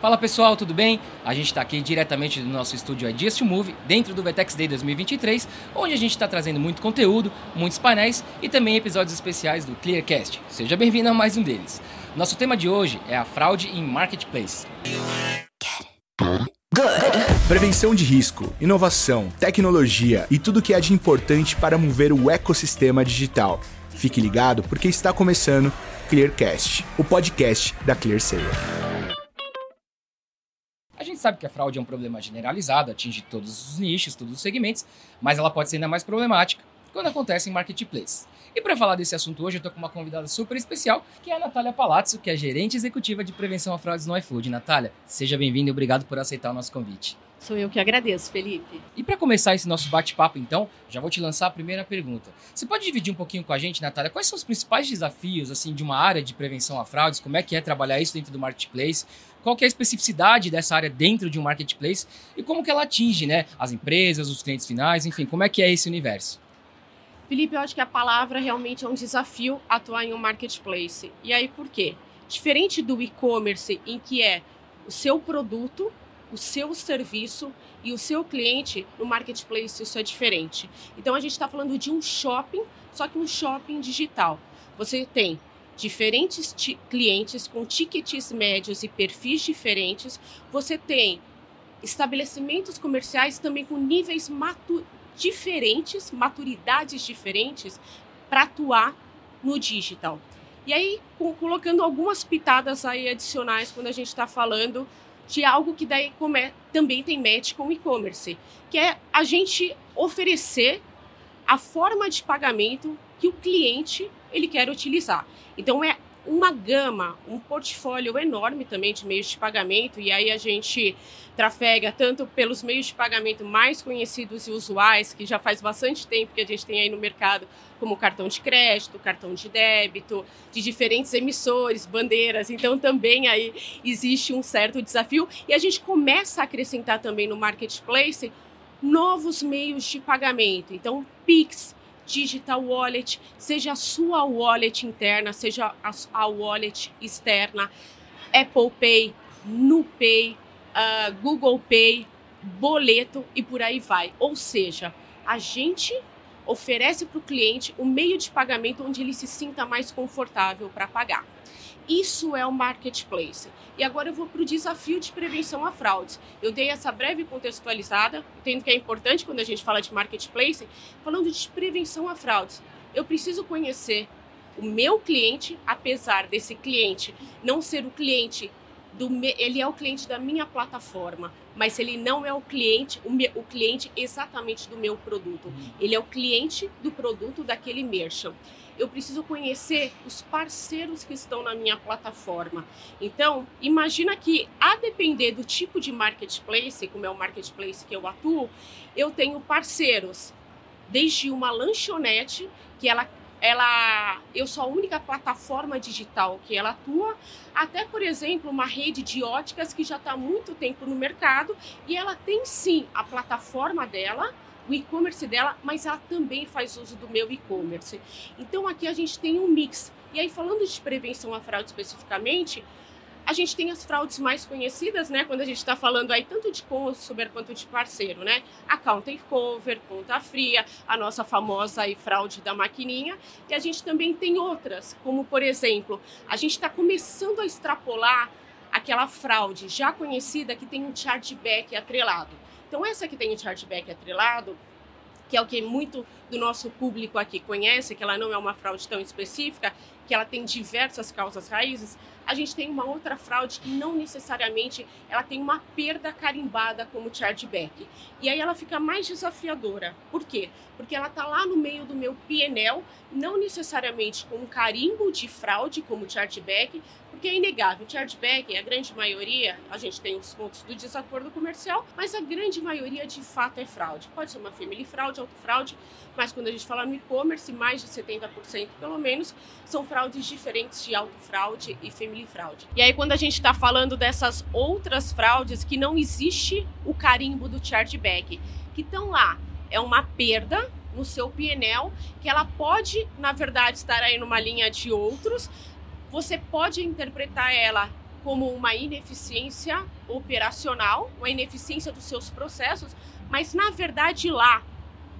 Fala pessoal, tudo bem? A gente está aqui diretamente do nosso estúdio Ideas to Move, dentro do Vetex Day 2023, onde a gente está trazendo muito conteúdo, muitos painéis e também episódios especiais do Clearcast. Seja bem-vindo a mais um deles. Nosso tema de hoje é a fraude em marketplace. Prevenção de risco, inovação, tecnologia e tudo que há de importante para mover o ecossistema digital. Fique ligado porque está começando Clearcast, o podcast da ClearSale. Gente sabe que a fraude é um problema generalizado, atinge todos os nichos, todos os segmentos, mas ela pode ser ainda mais problemática quando acontece em marketplace. E para falar desse assunto hoje, eu estou com uma convidada super especial, que é a Natália Palazzo, que é gerente executiva de prevenção a fraudes no iFood. Natália, seja bem-vinda e obrigado por aceitar o nosso convite. Sou eu que agradeço, Felipe. E para começar esse nosso bate-papo, então, já vou te lançar a primeira pergunta. Você pode dividir um pouquinho com a gente, Natália, quais são os principais desafios assim de uma área de prevenção a fraudes? Como é que é trabalhar isso dentro do marketplace? qual que é a especificidade dessa área dentro de um marketplace e como que ela atinge né, as empresas, os clientes finais, enfim, como é que é esse universo? Felipe, eu acho que a palavra realmente é um desafio atuar em um marketplace. E aí por quê? Diferente do e-commerce, em que é o seu produto, o seu serviço e o seu cliente, no marketplace isso é diferente. Então a gente está falando de um shopping, só que um shopping digital. Você tem diferentes clientes com tickets médios e perfis diferentes. Você tem estabelecimentos comerciais também com níveis matu diferentes, maturidades diferentes para atuar no digital. E aí, colocando algumas pitadas aí adicionais quando a gente está falando de algo que daí também tem match com e-commerce, que é a gente oferecer a forma de pagamento que o cliente ele quer utilizar. Então é uma gama, um portfólio enorme também de meios de pagamento, e aí a gente trafega tanto pelos meios de pagamento mais conhecidos e usuais, que já faz bastante tempo que a gente tem aí no mercado, como cartão de crédito, cartão de débito, de diferentes emissores, bandeiras. Então também aí existe um certo desafio e a gente começa a acrescentar também no marketplace novos meios de pagamento. Então, Pix, digital wallet, seja a sua wallet interna, seja a, wallet externa, Apple Pay, NuPay, uh, Google Pay, boleto e por aí vai. Ou seja, a gente oferece para o cliente o meio de pagamento onde ele se sinta mais confortável para pagar. Isso é o marketplace. E agora eu vou para o desafio de prevenção a fraudes. Eu dei essa breve contextualizada, entendo que é importante quando a gente fala de marketplace, falando de prevenção a fraudes. Eu preciso conhecer o meu cliente, apesar desse cliente não ser o cliente do ele é o cliente da minha plataforma, mas ele não é o cliente, o, me, o cliente exatamente do meu produto. Uhum. Ele é o cliente do produto daquele merchant eu preciso conhecer os parceiros que estão na minha plataforma. Então, imagina que, a depender do tipo de marketplace, como é o marketplace que eu atuo, eu tenho parceiros, desde uma lanchonete, que ela ela eu sou a única plataforma digital que ela atua, até por exemplo uma rede de óticas que já está há muito tempo no mercado e ela tem sim a plataforma dela, o e-commerce dela, mas ela também faz uso do meu e-commerce. Então aqui a gente tem um mix. E aí falando de prevenção à fraude especificamente, a gente tem as fraudes mais conhecidas, né? Quando a gente está falando aí tanto de consumer quanto de parceiro, né? Account takeover, conta fria, a nossa famosa aí fraude da maquininha. E a gente também tem outras, como por exemplo, a gente está começando a extrapolar aquela fraude já conhecida que tem um chargeback atrelado. Então, essa que tem o chargeback atrelado, que é o que muito do nosso público aqui conhece, que ela não é uma fraude tão específica, que ela tem diversas causas raízes, a gente tem uma outra fraude que não necessariamente ela tem uma perda carimbada como chargeback. E aí ela fica mais desafiadora. Por quê? Porque ela está lá no meio do meu PNL, não necessariamente com um carimbo de fraude como chargeback, porque é inegável, o chargeback, a grande maioria, a gente tem os pontos do desacordo comercial, mas a grande maioria de fato é fraude. Pode ser uma family fraude, autofraude, mas quando a gente fala no e-commerce, mais de 70% pelo menos são fraudes diferentes de autofraude e family fraude. E aí quando a gente está falando dessas outras fraudes que não existe o carimbo do chargeback, que estão lá, é uma perda no seu PNL, que ela pode, na verdade, estar aí numa linha de outros, você pode interpretar ela como uma ineficiência operacional, uma ineficiência dos seus processos, mas na verdade lá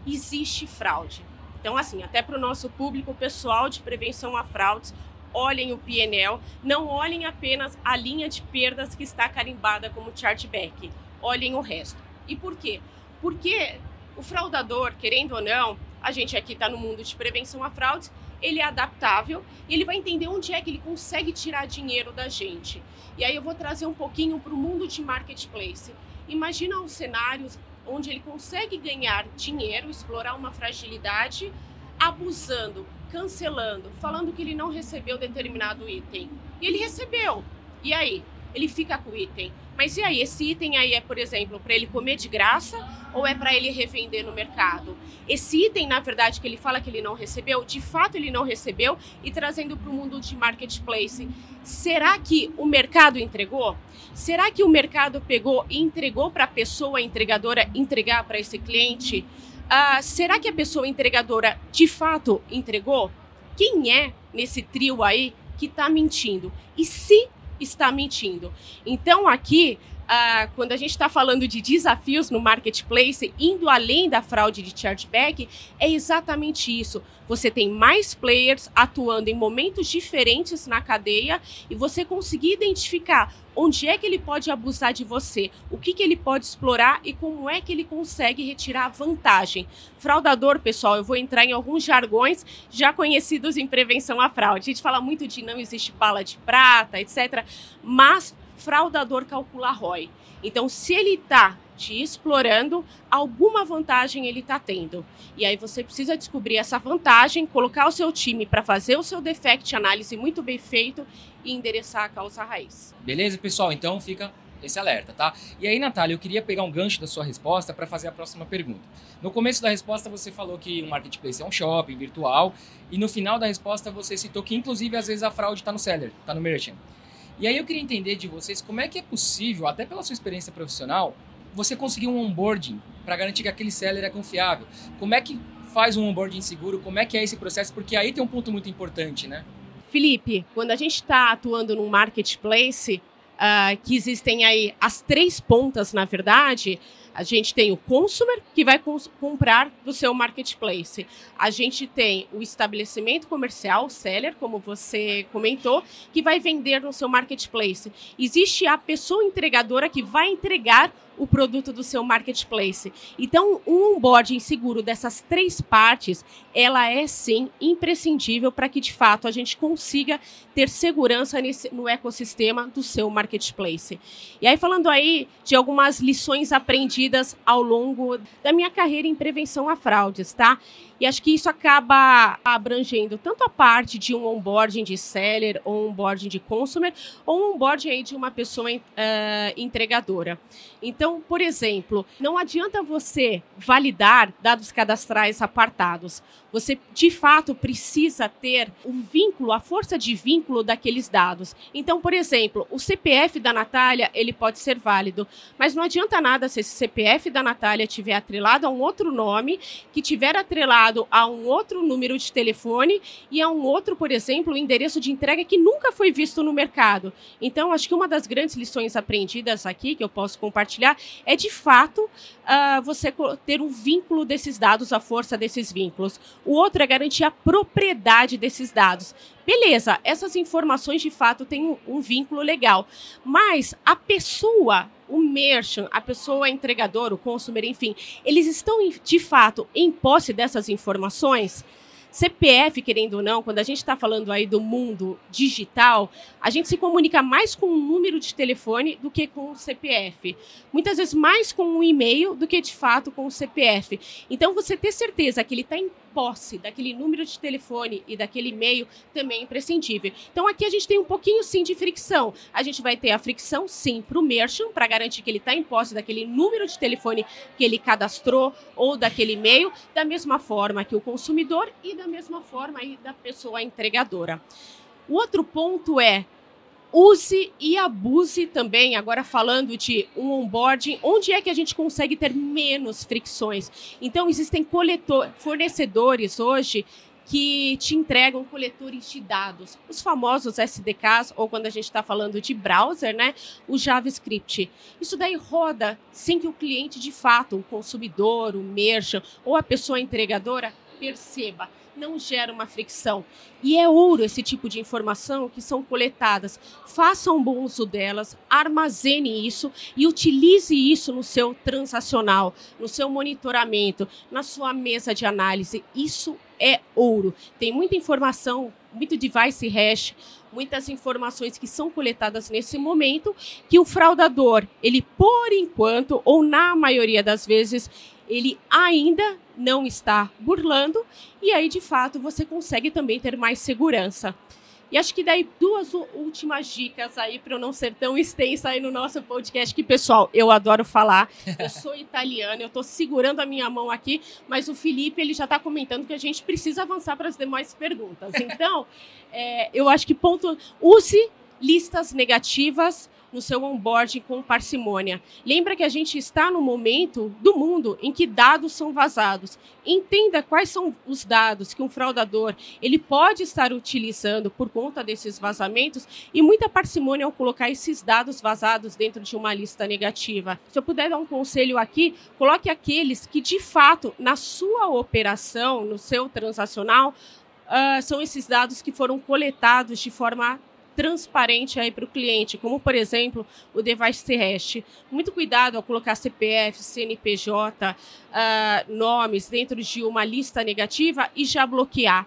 existe fraude. Então, assim, até para o nosso público pessoal de prevenção a fraudes, olhem o PNL, não olhem apenas a linha de perdas que está carimbada como chargeback, olhem o resto. E por quê? Porque o fraudador, querendo ou não, a gente aqui está no mundo de prevenção a fraudes, ele é adaptável e ele vai entender onde é que ele consegue tirar dinheiro da gente. E aí eu vou trazer um pouquinho para o mundo de marketplace. Imagina os cenários onde ele consegue ganhar dinheiro, explorar uma fragilidade, abusando, cancelando, falando que ele não recebeu determinado item. E ele recebeu. E aí? Ele fica com o item. Mas e aí, esse item aí é, por exemplo, para ele comer de graça ou é para ele revender no mercado? Esse item, na verdade, que ele fala que ele não recebeu, de fato ele não recebeu e trazendo para o mundo de marketplace, será que o mercado entregou? Será que o mercado pegou e entregou para a pessoa entregadora entregar para esse cliente? Uh, será que a pessoa entregadora de fato entregou? Quem é nesse trio aí que está mentindo? E se está mentindo. Então, aqui, uh, quando a gente está falando de desafios no marketplace, indo além da fraude de chargeback, é exatamente isso. Você tem mais players atuando em momentos diferentes na cadeia e você conseguir identificar onde é que ele pode abusar de você, o que, que ele pode explorar e como é que ele consegue retirar vantagem. Fraudador, pessoal, eu vou entrar em alguns jargões já conhecidos em prevenção à fraude. A gente fala muito de não existe bala de prata, etc. Mas fraudador calcula ROI. Então, se ele está te explorando, alguma vantagem ele está tendo. E aí você precisa descobrir essa vantagem, colocar o seu time para fazer o seu defect análise muito bem feito e endereçar a causa raiz. Beleza, pessoal? Então fica esse alerta, tá? E aí, Natália, eu queria pegar um gancho da sua resposta para fazer a próxima pergunta. No começo da resposta, você falou que um marketplace é um shopping virtual, e no final da resposta, você citou que, inclusive, às vezes a fraude está no seller, está no merchant. E aí eu queria entender de vocês como é que é possível, até pela sua experiência profissional, você conseguir um onboarding para garantir que aquele seller é confiável. Como é que faz um onboarding seguro? Como é que é esse processo? Porque aí tem um ponto muito importante, né? Felipe, quando a gente está atuando num marketplace, uh, que existem aí as três pontas, na verdade, a gente tem o consumer que vai comprar do seu marketplace. A gente tem o estabelecimento comercial, o seller, como você comentou, que vai vender no seu marketplace. Existe a pessoa entregadora que vai entregar o produto do seu marketplace. Então, um onboarding seguro dessas três partes, ela é sim imprescindível para que de fato a gente consiga ter segurança nesse, no ecossistema do seu marketplace. E aí falando aí de algumas lições aprendidas ao longo da minha carreira em prevenção a fraudes, tá? E acho que isso acaba abrangendo tanto a parte de um onboarding de seller, ou onboarding de consumer, ou um onboarding aí de uma pessoa uh, entregadora. Então, por exemplo, não adianta você validar dados cadastrais apartados. Você, de fato, precisa ter o vínculo, a força de vínculo daqueles dados. Então, por exemplo, o CPF da Natália, ele pode ser válido, mas não adianta nada se esse CPF da Natália tiver atrelado a um outro nome, que tiver atrelado a um outro número de telefone e a um outro, por exemplo, endereço de entrega que nunca foi visto no mercado. Então, acho que uma das grandes lições aprendidas aqui, que eu posso compartilhar, é de fato uh, você ter um vínculo desses dados, a força desses vínculos. O outro é garantir a propriedade desses dados. Beleza, essas informações de fato têm um, um vínculo legal, mas a pessoa o merchant, a pessoa entregadora, o consumer, enfim, eles estão de fato em posse dessas informações? CPF, querendo ou não, quando a gente está falando aí do mundo digital, a gente se comunica mais com um número de telefone do que com o CPF. Muitas vezes mais com um e-mail do que de fato com o CPF. Então, você ter certeza que ele está em posse daquele número de telefone e daquele e-mail também é imprescindível. Então aqui a gente tem um pouquinho sim de fricção. A gente vai ter a fricção sim para o merchant, para garantir que ele está em posse daquele número de telefone que ele cadastrou ou daquele e-mail, da mesma forma que o consumidor e da mesma forma aí da pessoa entregadora. O outro ponto é use e abuse também, agora falando de um onboarding, onde é que a gente consegue ter menos fricções. Então, existem coletor, fornecedores hoje que te entregam coletores de dados, os famosos SDKs, ou quando a gente está falando de browser, né, o JavaScript. Isso daí roda sem que o cliente, de fato, o consumidor, o merchant ou a pessoa entregadora perceba não gera uma fricção. E é ouro esse tipo de informação que são coletadas. Faça um bom uso delas, armazene isso e utilize isso no seu transacional, no seu monitoramento, na sua mesa de análise. Isso é ouro. Tem muita informação, muito device hash, muitas informações que são coletadas nesse momento que o fraudador, ele por enquanto ou na maioria das vezes, ele ainda não está burlando e aí de fato você consegue também ter mais segurança. E acho que daí duas últimas dicas aí para eu não ser tão extensa aí no nosso podcast, que pessoal, eu adoro falar. Eu sou italiana, eu estou segurando a minha mão aqui, mas o Felipe ele já está comentando que a gente precisa avançar para as demais perguntas. Então, é, eu acho que ponto use listas negativas no seu onboarding com parcimônia. Lembra que a gente está no momento do mundo em que dados são vazados. Entenda quais são os dados que um fraudador ele pode estar utilizando por conta desses vazamentos e muita parcimônia ao colocar esses dados vazados dentro de uma lista negativa. Se eu puder dar um conselho aqui, coloque aqueles que de fato na sua operação, no seu transacional, uh, são esses dados que foram coletados de forma transparente aí para o cliente, como por exemplo o device terrestre. Muito cuidado ao colocar CPF, CNPJ, uh, ah, nomes dentro de uma lista negativa e já bloquear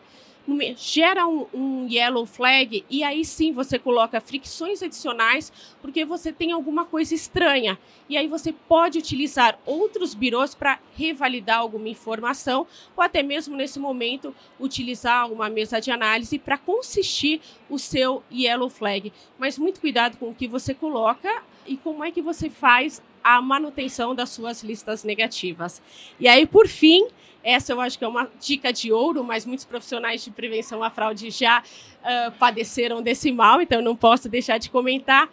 gera um, um, yellow flag e aí sim você coloca fricções adicionais porque você tem alguma coisa estranha. E aí você pode utilizar outros birôs para revalidar alguma informação ou até mesmo nesse momento utilizar uma mesa de análise para consistir o seu yellow flag. Mas muito cuidado com o que você coloca e como é que você faz a manutenção das suas listas negativas. E aí, por fim, essa eu acho que é uma dica de ouro, mas muitos profissionais de prevenção à fraude já uh, padeceram desse mal, então não posso deixar de comentar.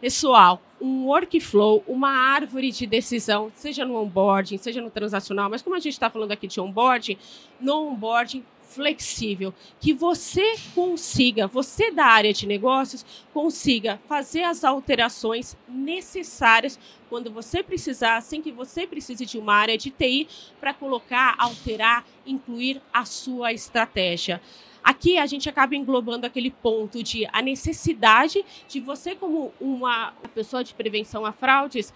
Pessoal, um workflow, uma árvore de decisão, seja no onboarding, seja no transacional, mas como a gente está falando aqui de onboarding, no onboarding flexível, que você consiga, você da área de negócios, consiga fazer as alterações necessárias quando você precisar, sem que você precise de uma área de TI para colocar, alterar, incluir a sua estratégia. Aqui a gente acaba englobando aquele ponto de a necessidade de você, como uma pessoa de prevenção a fraudes,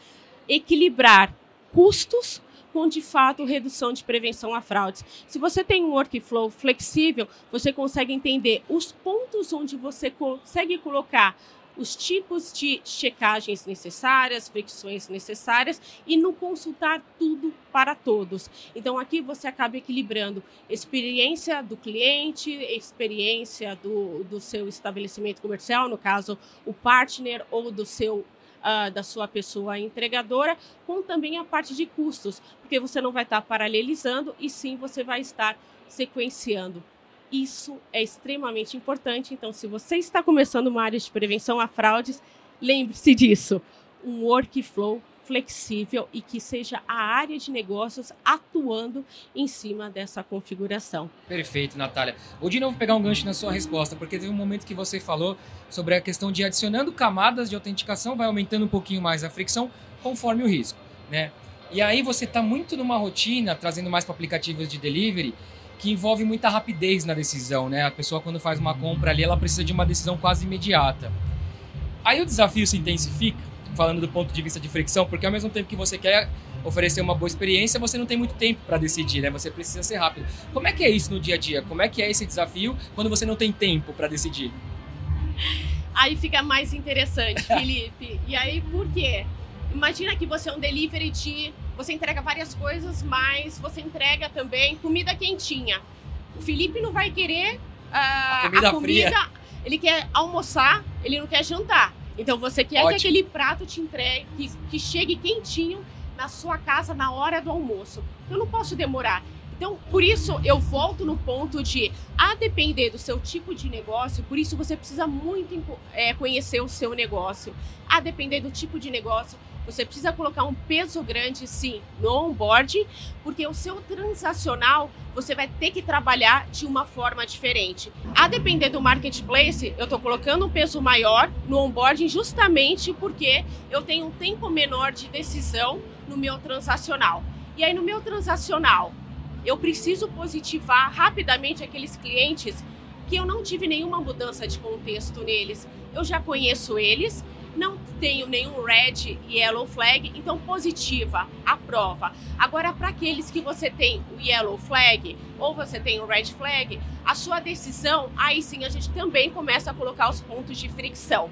equilibrar custos com de fato redução de prevenção a fraudes. Se você tem um workflow flexível, você consegue entender os pontos onde você consegue colocar os tipos de checagens necessárias, fricções necessárias e não consultar tudo para todos. Então aqui você acaba equilibrando experiência do cliente, experiência do, do seu estabelecimento comercial, no caso o partner ou do seu uh, da sua pessoa entregadora, com também a parte de custos, porque você não vai estar paralelizando e sim você vai estar sequenciando. Isso é extremamente importante. Então, se você está começando uma área de prevenção a fraudes, lembre-se disso. Um workflow flexível e que seja a área de negócios atuando em cima dessa configuração. Perfeito, Natália. Vou de novo pegar um gancho na sua resposta, porque teve um momento que você falou sobre a questão de adicionando camadas de autenticação, vai aumentando um pouquinho mais a fricção conforme o risco, né? E aí você está muito numa rotina, trazendo mais para aplicativos de delivery, que envolve muita rapidez na decisão, né? A pessoa quando faz uma compra ali, ela precisa de uma decisão quase imediata. Aí o desafio se intensifica falando do ponto de vista de fricção, porque ao mesmo tempo que você quer oferecer uma boa experiência, você não tem muito tempo para decidir, né? Você precisa ser rápido. Como é que é isso no dia a dia? Como é que é esse desafio quando você não tem tempo para decidir? Aí fica mais interessante, Felipe. e aí por quê? Imagina que você é um delivery de. Você entrega várias coisas, mas você entrega também comida quentinha. O Felipe não vai querer uh, a comida, a comida. Ele quer almoçar, ele não quer jantar. Então você quer Ótimo. que aquele prato te entregue, que, que chegue quentinho na sua casa na hora do almoço. Eu não posso demorar. Então, por isso eu volto no ponto de, a depender do seu tipo de negócio, por isso você precisa muito é, conhecer o seu negócio. A depender do tipo de negócio, Você precisa colocar um peso grande, sim, no onboarding, porque o seu transacional você vai ter que trabalhar de uma forma diferente. A depender do marketplace, eu estou colocando um peso maior no onboarding justamente porque eu tenho um tempo menor de decisão no meu transacional. E aí, no meu transacional, eu preciso positivar rapidamente aqueles clientes que eu não tive nenhuma mudança de contexto neles. Eu já conheço eles, não tenho nenhum red e yellow flag, então positiva, aprova. Agora, para aqueles que você tem o yellow flag ou você tem o red flag, a sua decisão, aí sim a gente também começa a colocar os pontos de fricção.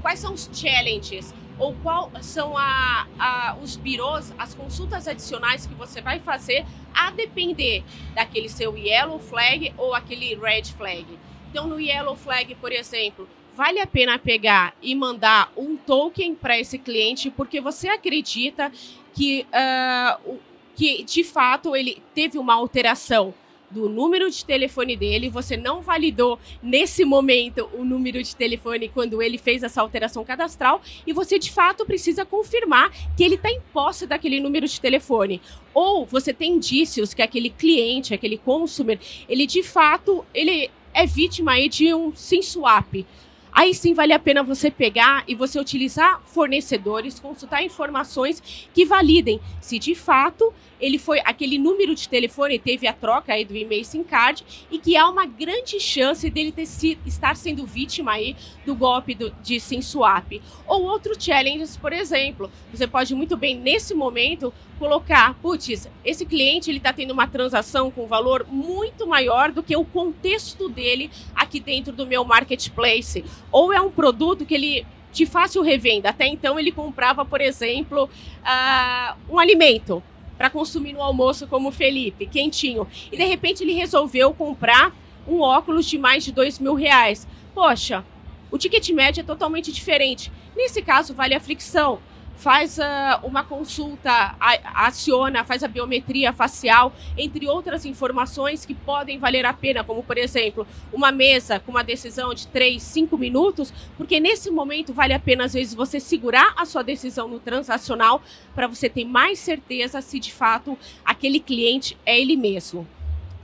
Quais são os challenges? Ou qual são a, a, os birôs, as consultas adicionais que você vai fazer a depender daquele seu yellow flag ou aquele red flag. Então, no yellow flag, por exemplo, vale a pena pegar e mandar um token para esse cliente porque você acredita que, uh, que de fato ele teve uma alteração do número de telefone dele, você não validou nesse momento o número de telefone quando ele fez essa alteração cadastral e você de fato precisa confirmar que ele está em posse daquele número de telefone. Ou você tem indícios que aquele cliente, aquele consumer, ele de fato ele é vítima aí de um SIM swap. Aí sim vale a pena você pegar e você utilizar fornecedores, consultar informações que validem se de fato ele foi aquele número de telefone teve a troca aí do e-mail SIM card e que há uma grande chance dele ter sido, estar sendo vítima aí do golpe do, de SIM swap. Ou outro challenge, por exemplo, você pode muito bem nesse momento colocar, putz, esse cliente ele está tendo uma transação com valor muito maior do que o contexto dele aqui dentro do meu marketplace. Ou é um produto que ele de fácil revenda. Até então ele comprava, por exemplo, uh, um alimento para consumir no almoço, como o Felipe, quentinho. E de repente ele resolveu comprar um óculos de mais de dois mil reais. Poxa, o ticket médio é totalmente diferente. Nesse caso, vale a fricção faz uh, uma consulta, aciona, faz a biometria facial, entre outras informações que podem valer a pena, como por exemplo, uma mesa com uma decisão de 3, 5 minutos, porque nesse momento vale a pena às vezes você segurar a sua decisão no transacional para você ter mais certeza se de fato aquele cliente é ele mesmo.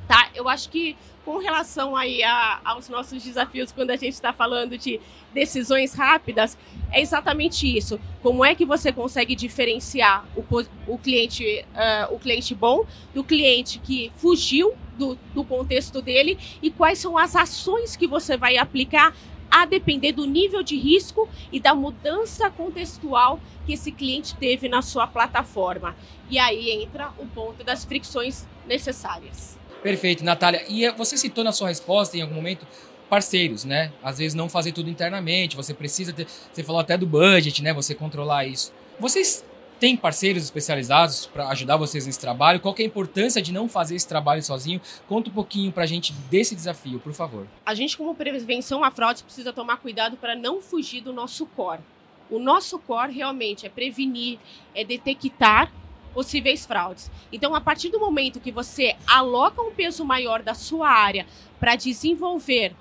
Tá? Eu acho que com relação aí a, aos nossos desafios quando a gente está falando de decisões rápidas, é exatamente isso. Como é que você consegue diferenciar o, o cliente, uh, o cliente bom do cliente que fugiu do, do contexto dele e quais são as ações que você vai aplicar a depender do nível de risco e da mudança contextual que esse cliente teve na sua plataforma. E aí entra o ponto das fricções necessárias. Perfeito, Natália. E você citou na sua resposta, em algum momento, parceiros, né? Às vezes não fazer tudo internamente, você precisa ter. Você falou até do budget, né? Você controlar isso. Vocês têm parceiros especializados para ajudar vocês nesse trabalho? Qual é a importância de não fazer esse trabalho sozinho? Conta um pouquinho para a gente desse desafio, por favor. A gente, como prevenção à fraude, precisa tomar cuidado para não fugir do nosso core. O nosso core realmente é prevenir, é detectar possíveis fraudes. Então, a partir do momento que você aloca um peso maior da sua área para desenvolver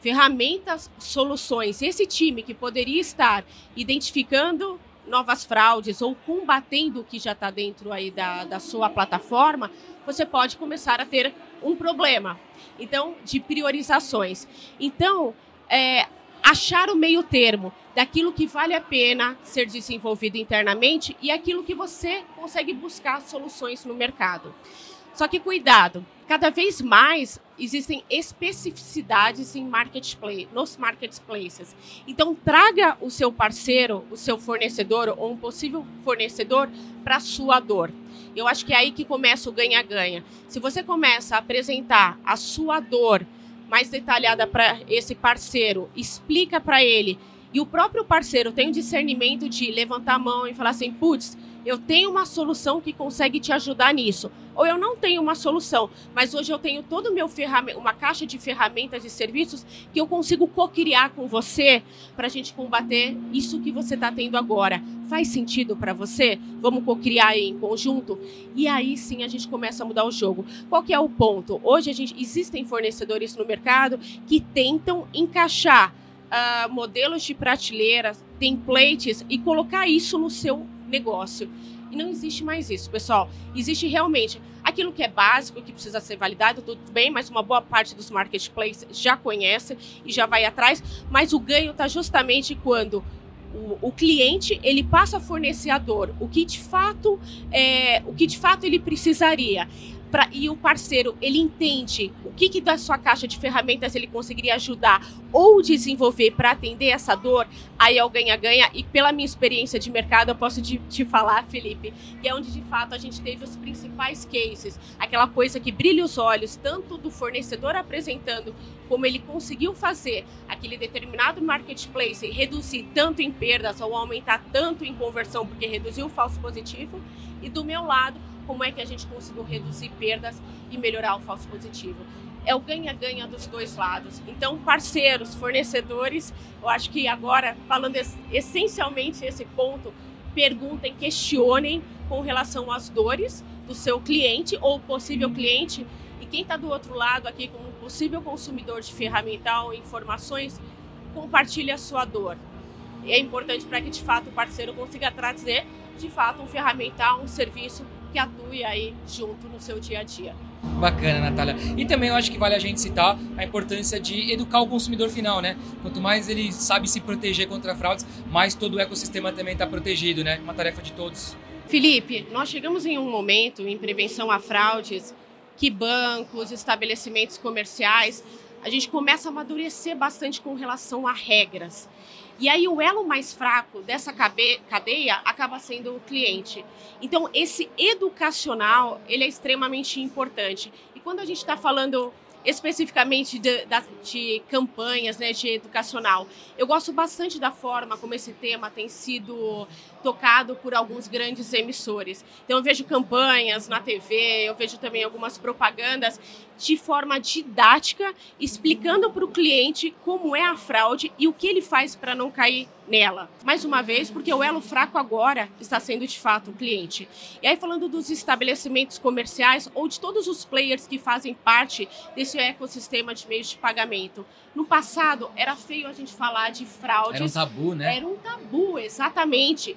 ferramentas, soluções, esse time que poderia estar identificando novas fraudes ou combatendo o que já está dentro aí da, da sua plataforma, você pode começar a ter um problema. Então, de priorizações. Então, é, achar o meio termo daquilo que vale a pena ser desenvolvido internamente e aquilo que você consegue buscar soluções no mercado. Só que cuidado, cada vez mais existem especificidades em marketplace, nos marketplaces. Então traga o seu parceiro, o seu fornecedor ou um possível fornecedor para a sua dor. Eu acho que é aí que começa o ganha-ganha. Se você começa a apresentar a sua dor mais detalhada para esse parceiro, explica para ele. E o próprio parceiro tem o discernimento de levantar a mão e falar assim: putz, eu tenho uma solução que consegue te ajudar nisso. Ou eu não tenho uma solução, mas hoje eu tenho todo o meu ferramenta, uma caixa de ferramentas e serviços que eu consigo co-criar com você para a gente combater isso que você está tendo agora. Faz sentido para você? Vamos co-criar em conjunto? E aí sim a gente começa a mudar o jogo. Qual que é o ponto? Hoje a gente existem fornecedores no mercado que tentam encaixar uh, modelos de prateleiras, templates e colocar isso no seu negócio. E não existe mais isso, pessoal. Existe realmente aquilo que é básico, que precisa ser validado, tudo bem, mas uma boa parte dos marketplaces já conhece e já vai atrás. Mas o ganho está justamente quando o, o, cliente ele passa a fornecer a dor, o que de fato é, o que de fato ele precisaria pra, e o parceiro ele entende o que, que da sua caixa de ferramentas ele conseguiria ajudar ou desenvolver para atender essa dor, aí é o ganha-ganha. E pela minha experiência de mercado, eu posso te, te falar, Felipe, que é onde de fato a gente teve os principais cases, aquela coisa que brilha os olhos, tanto do fornecedor apresentando como ele conseguiu fazer aquele determinado marketplace reduzir tanto em perdas ou aumentar tanto em conversão, porque reduziu o falso positivo, e do meu lado, como é que a gente conseguiu reduzir perdas e melhorar o falso positivo. É o ganha-ganha dos dois lados. Então, parceiros, fornecedores, eu acho que agora, falando essencialmente esse ponto, perguntem, questionem com relação às dores do seu cliente ou possível cliente. E quem está do outro lado aqui, como possível consumidor de ferramental, informações, compartilhe a sua dor. É importante para que, de fato, o parceiro consiga trazer, de fato, um ferramental, um serviço que atue aí junto no seu dia a dia. Bacana, Natália. E também eu acho que vale a gente citar a importância de educar o consumidor final, né? Quanto mais ele sabe se proteger contra fraudes, mais todo o ecossistema também está protegido, né? Uma tarefa de todos. Felipe, nós chegamos em um momento em prevenção a fraudes que bancos, estabelecimentos comerciais, a gente começa a amadurecer bastante com relação a regras. E aí o elo mais fraco dessa cadeia acaba sendo o cliente. Então esse educacional ele é extremamente importante. E quando a gente está falando especificamente de, de, campanhas né, de educacional. Eu gosto bastante da forma como esse tema tem sido tocado por alguns grandes emissores. Então eu vejo campanhas na TV, eu vejo também algumas propagandas de forma didática, explicando para o cliente como é a fraude e o que ele faz para não cair nela. Mais uma vez, porque o elo fraco agora está sendo de fato o cliente. E aí, falando dos estabelecimentos comerciais ou de todos os players que fazem parte desse ecossistema de meios de pagamento. No passado, era feio a gente falar de fraude. Era um tabu, né? Era um tabu, exatamente.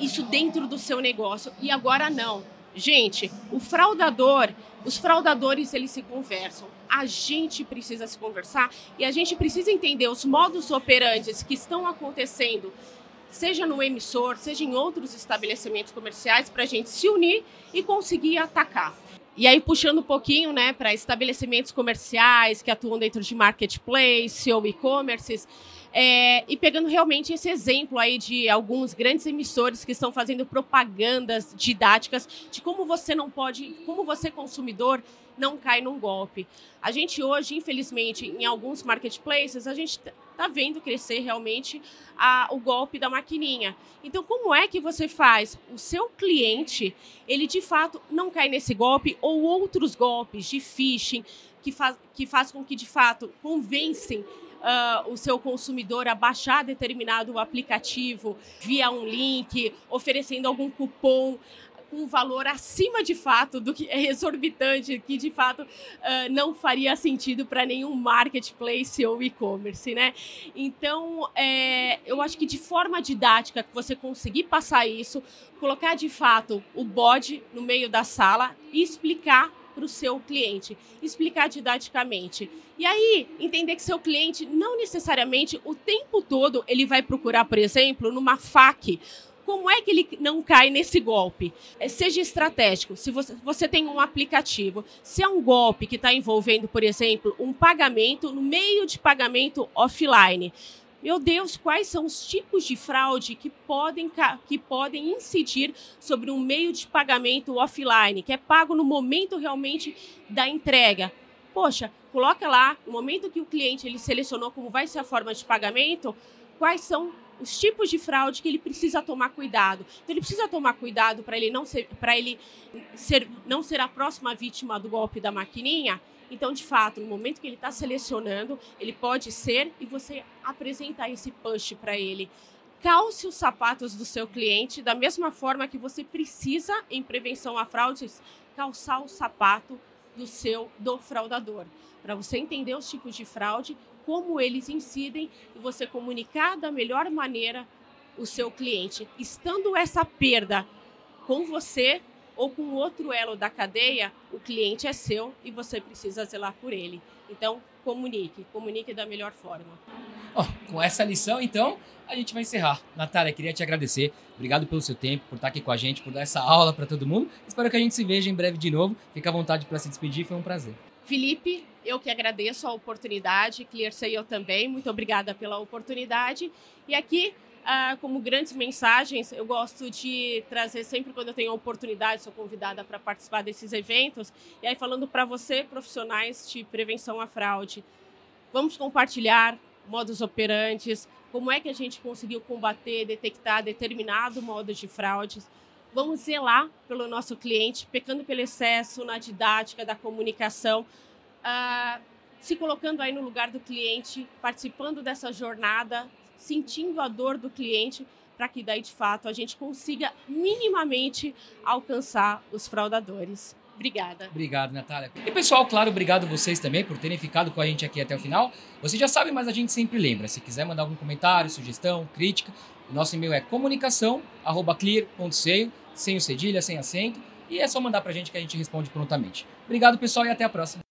Isso dentro do seu negócio. E agora não. Gente, o fraudador, os fraudadores, eles se conversam. A gente precisa se conversar e a gente precisa entender os modos operantes que estão acontecendo, seja no emissor, seja em outros estabelecimentos comerciais, para a gente se unir e conseguir atacar. E aí, puxando um pouquinho né, para estabelecimentos comerciais que atuam dentro de marketplace ou e-commerces, é, e pegando realmente esse exemplo aí de alguns grandes emissores que estão fazendo propagandas didáticas de como você não pode, como você consumidor não cai num golpe. A gente hoje, infelizmente, em alguns marketplaces, a gente está vendo crescer realmente a, o golpe da maquininha. Então, como é que você faz o seu cliente, ele de fato não cai nesse golpe ou outros golpes de phishing que faz, que faz com que de fato convencem uh, o seu consumidor a baixar determinado aplicativo via um link, oferecendo algum cupom com um valor acima de fato do que é exorbitante, que de fato uh, não faria sentido para nenhum marketplace ou e-commerce, né? Então, é, eu acho que de forma didática, que você conseguir passar isso, colocar de fato o bode no meio da sala e explicar para o seu cliente, explicar didaticamente. E aí, entender que seu cliente não necessariamente o tempo todo ele vai procurar, por exemplo, numa FAQ. Como é que ele não cai nesse golpe? É, seja estratégico. Se você, você tem um aplicativo, se é um golpe que está envolvendo, por exemplo, um pagamento no meio de pagamento offline, meu Deus, quais são os tipos de fraude que podem, que podem incidir sobre um meio de pagamento offline, que é pago no momento realmente da entrega? Poxa, coloca lá, no momento que o cliente ele selecionou como vai ser a forma de pagamento, quais são os tipos de fraude que ele precisa tomar cuidado. Então ele precisa tomar cuidado para ele não ser para ele ser não ser a próxima vítima do golpe da maquininha. Então, de fato, no momento que ele está selecionando, ele pode ser e você apresentar esse push para ele. Calce os sapatos do seu cliente da mesma forma que você precisa, em prevenção a fraudes, calçar o sapato do seu do fraudador, para você entender os tipos de fraude, como eles incidem e você comunicar da melhor maneira o seu cliente. Estando essa perda com você ou com outro elo da cadeia, o cliente é seu e você precisa zelar por ele. Então, comunique, comunique da melhor forma. Oh, com essa lição, então, a gente vai encerrar. Natália, queria te agradecer. Obrigado pelo seu tempo, por estar aqui com a gente, por dar essa aula para todo mundo. Espero que a gente se veja em breve de novo. Fique à vontade para se despedir, foi um prazer. Felipe, eu que agradeço a oportunidade, ClearSale eu também, muito obrigada pela oportunidade. E aqui, ah, como grandes mensagens, eu gosto de trazer sempre quando eu tenho a oportunidade, sou convidada para participar desses eventos. E aí, falando para você, profissionais de prevenção à fraude, vamos compartilhar modos operantes, como é que a gente conseguiu combater, detectar determinado modo de fraudes. Vamos zelar pelo nosso cliente, pecando pelo excesso na didática da comunicação, uh, se colocando aí no lugar do cliente, participando dessa jornada, sentindo a dor do cliente, para que daí de fato a gente consiga minimamente alcançar os fraudadores. Obrigada. Obrigado, Natália. E pessoal, claro, obrigado vocês também por terem ficado com a gente aqui até o final. Vocês já sabem, mas a gente sempre lembra. Se quiser mandar algum comentário, sugestão, crítica, o nosso e-mail é comunicação@clear.seio, sem o cedilha, sem acento, e é só mandar pra gente que a gente responde prontamente. Obrigado, pessoal, e até a próxima.